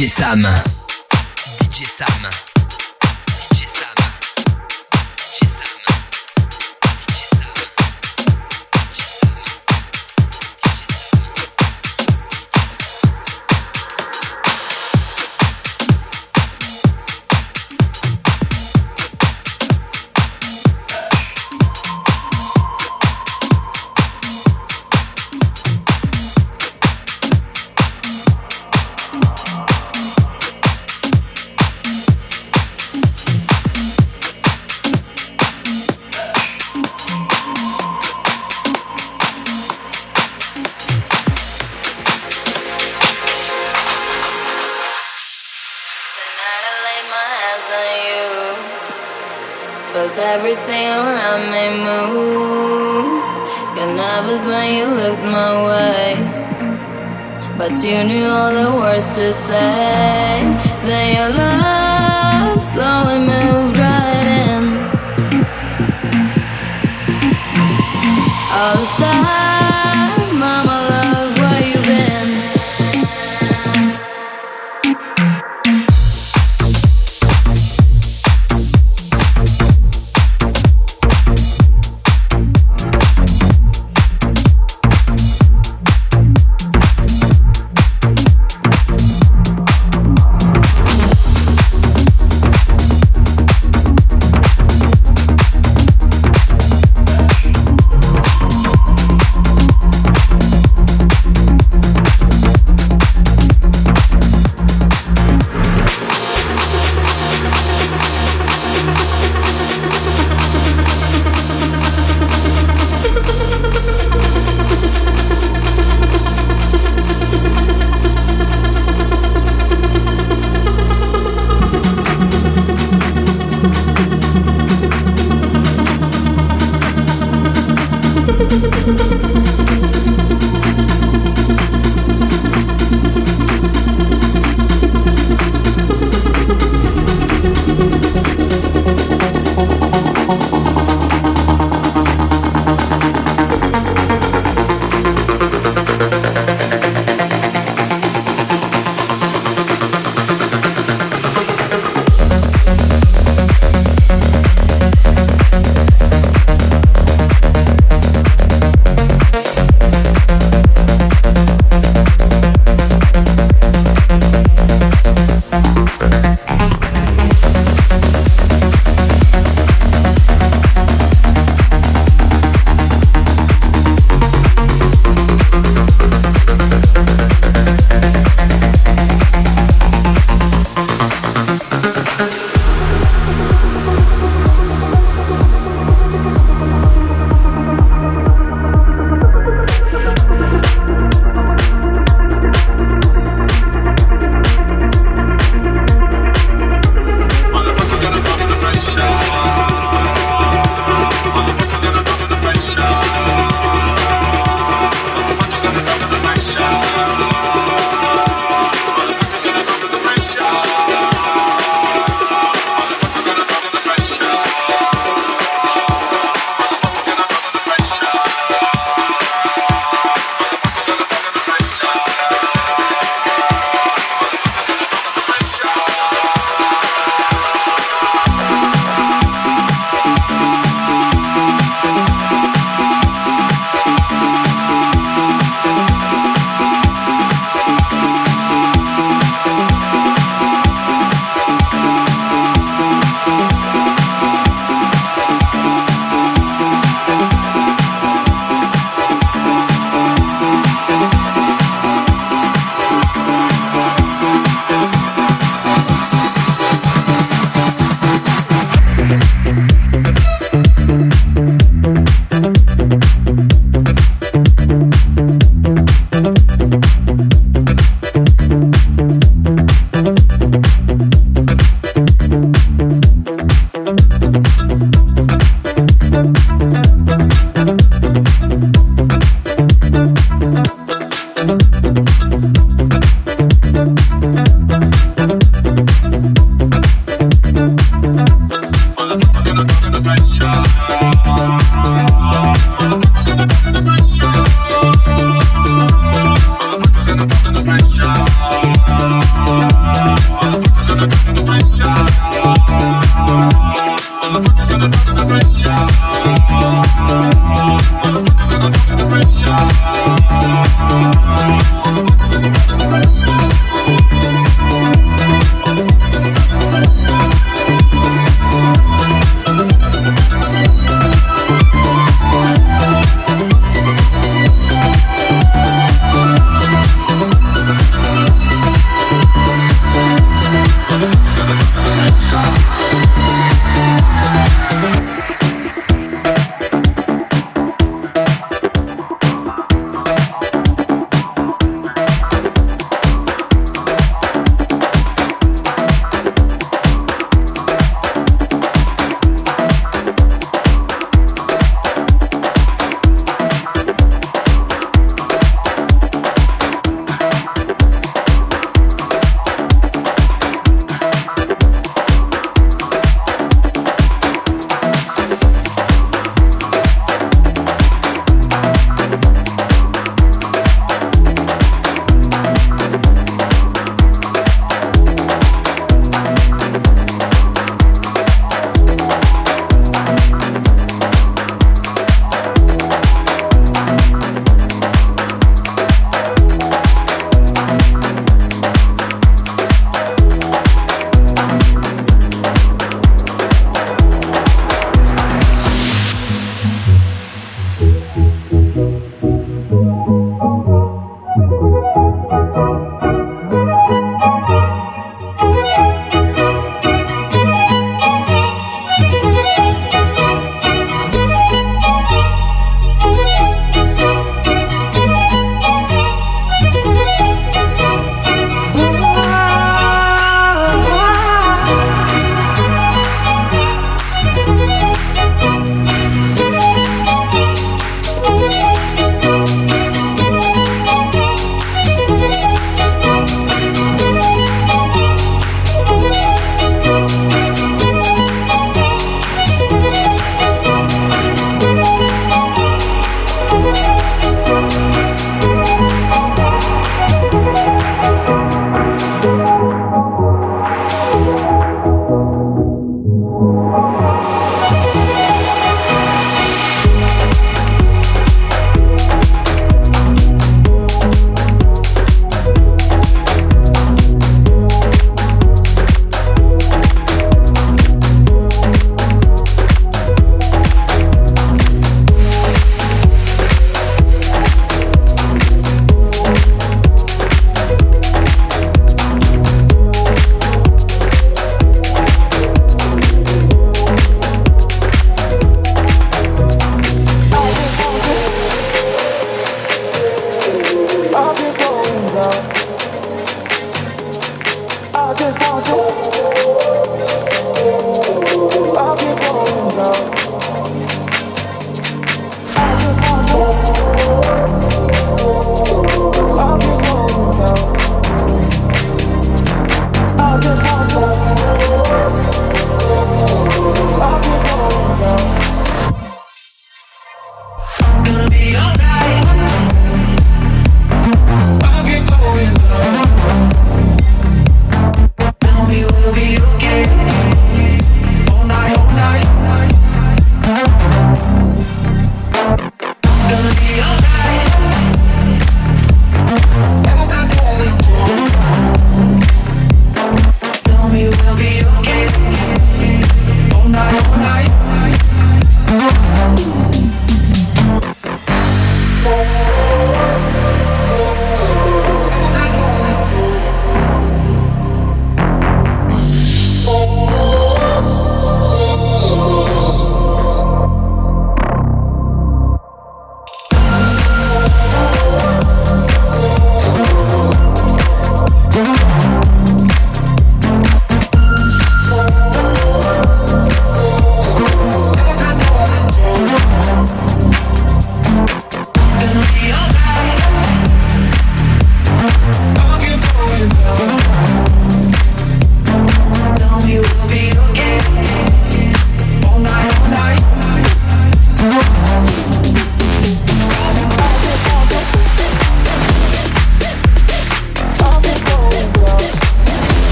DJ Sam. DJ Sam. you knew all the words to say.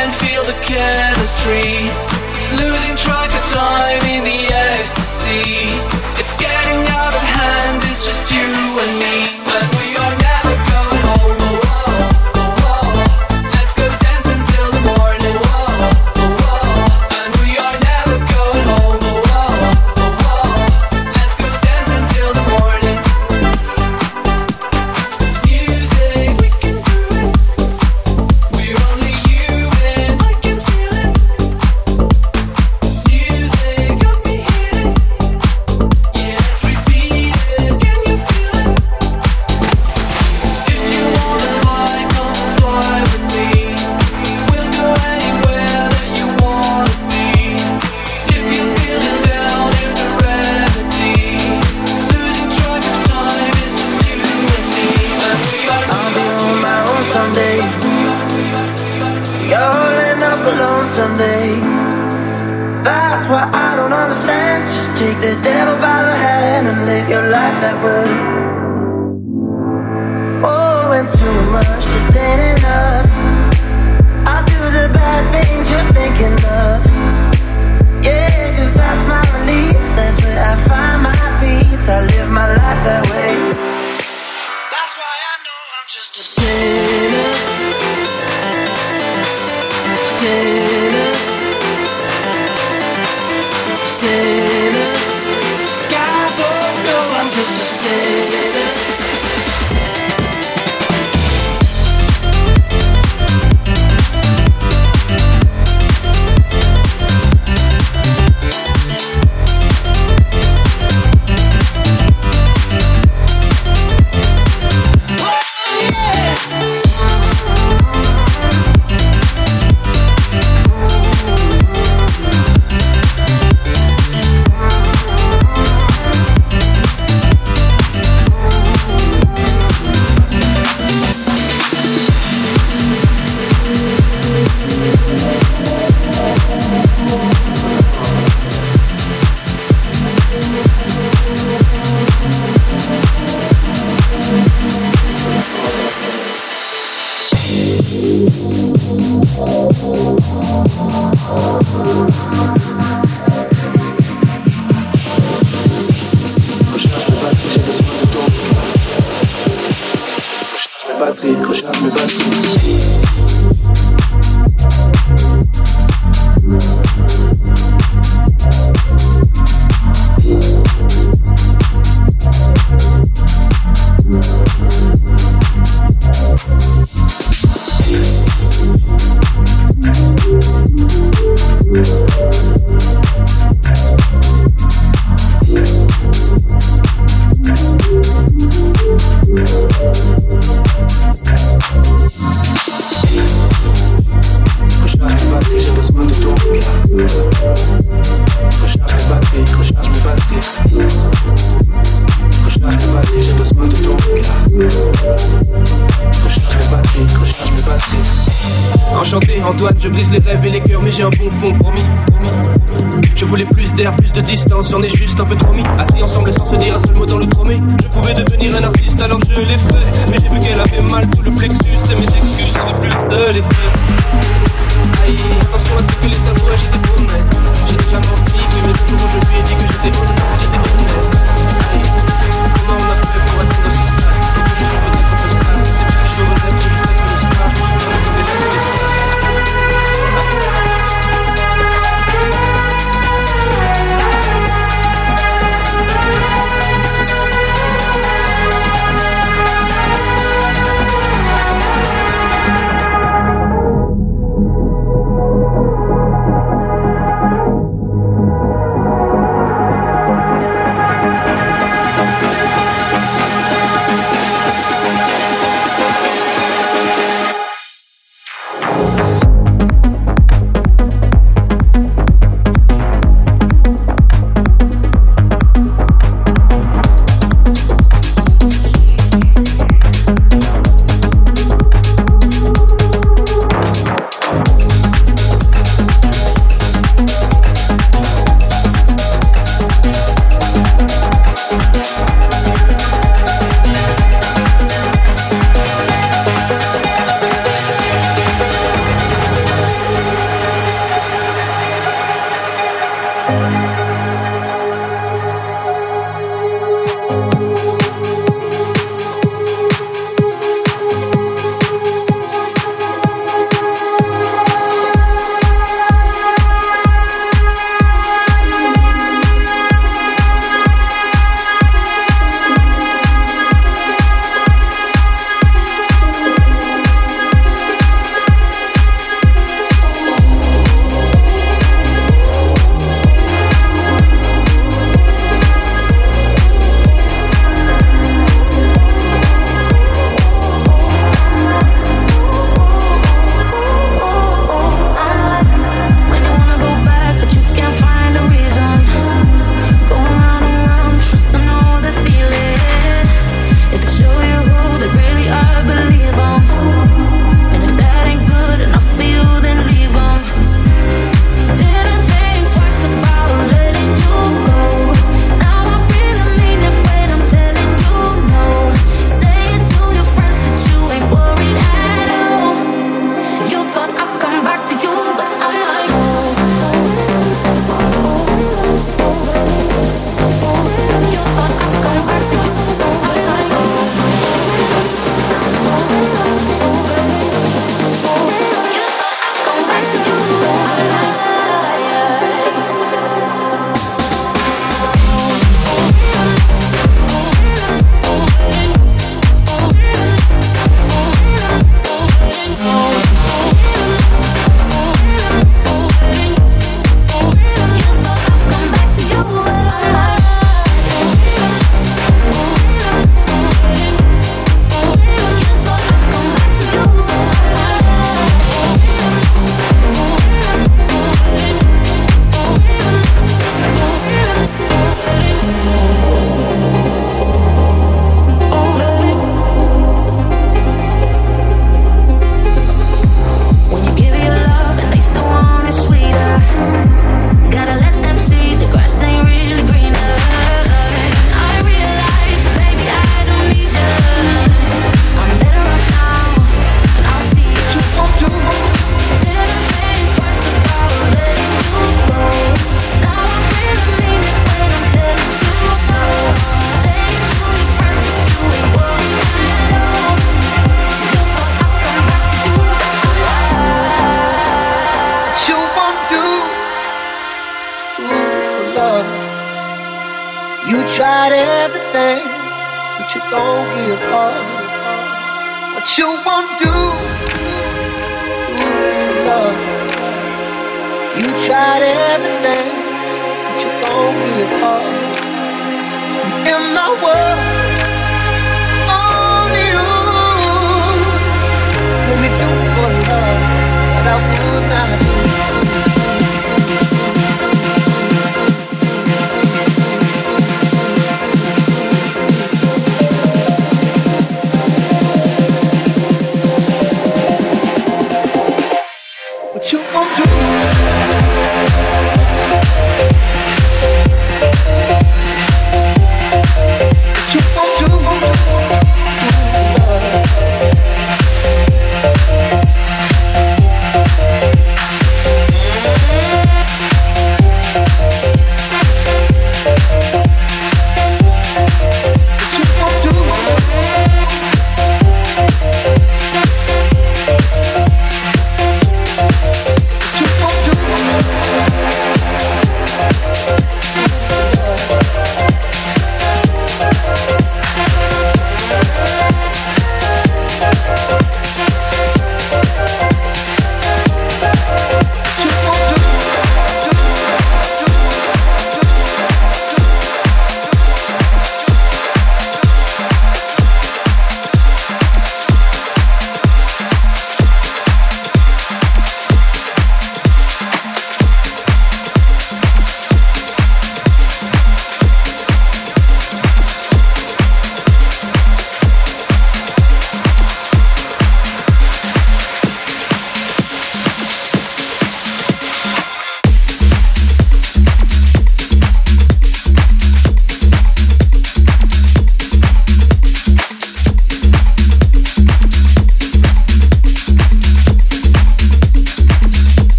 can feel the chemistry. Losing track of time in the ecstasy.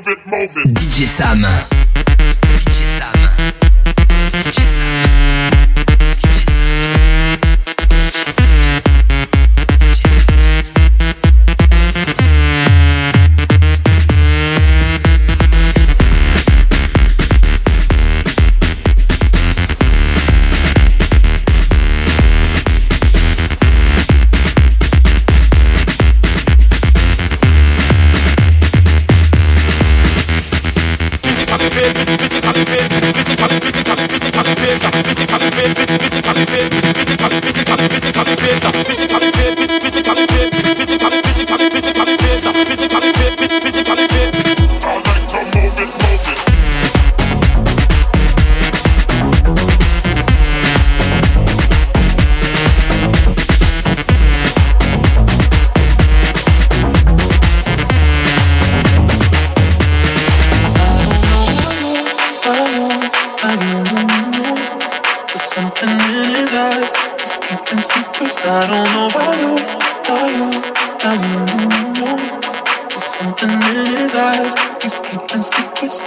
DJ Sam. Secrets. I don't know why you, why you, why you. There's something in his eyes. He's keeping secrets.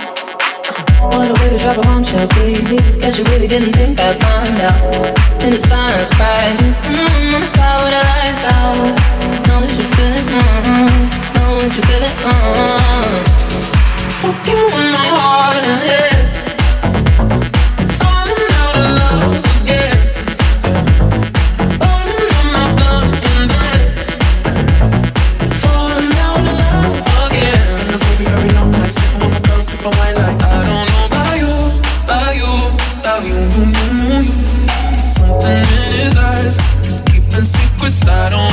What a way to drop a bombshell, baby. Guess you really didn't think I'd find out. In the silence, crying. Mm, on the side with the lights out. Know that you feel it. Mm-hmm. Know that you feel it. Mm-hmm. Fuck you in my heart and head. I don't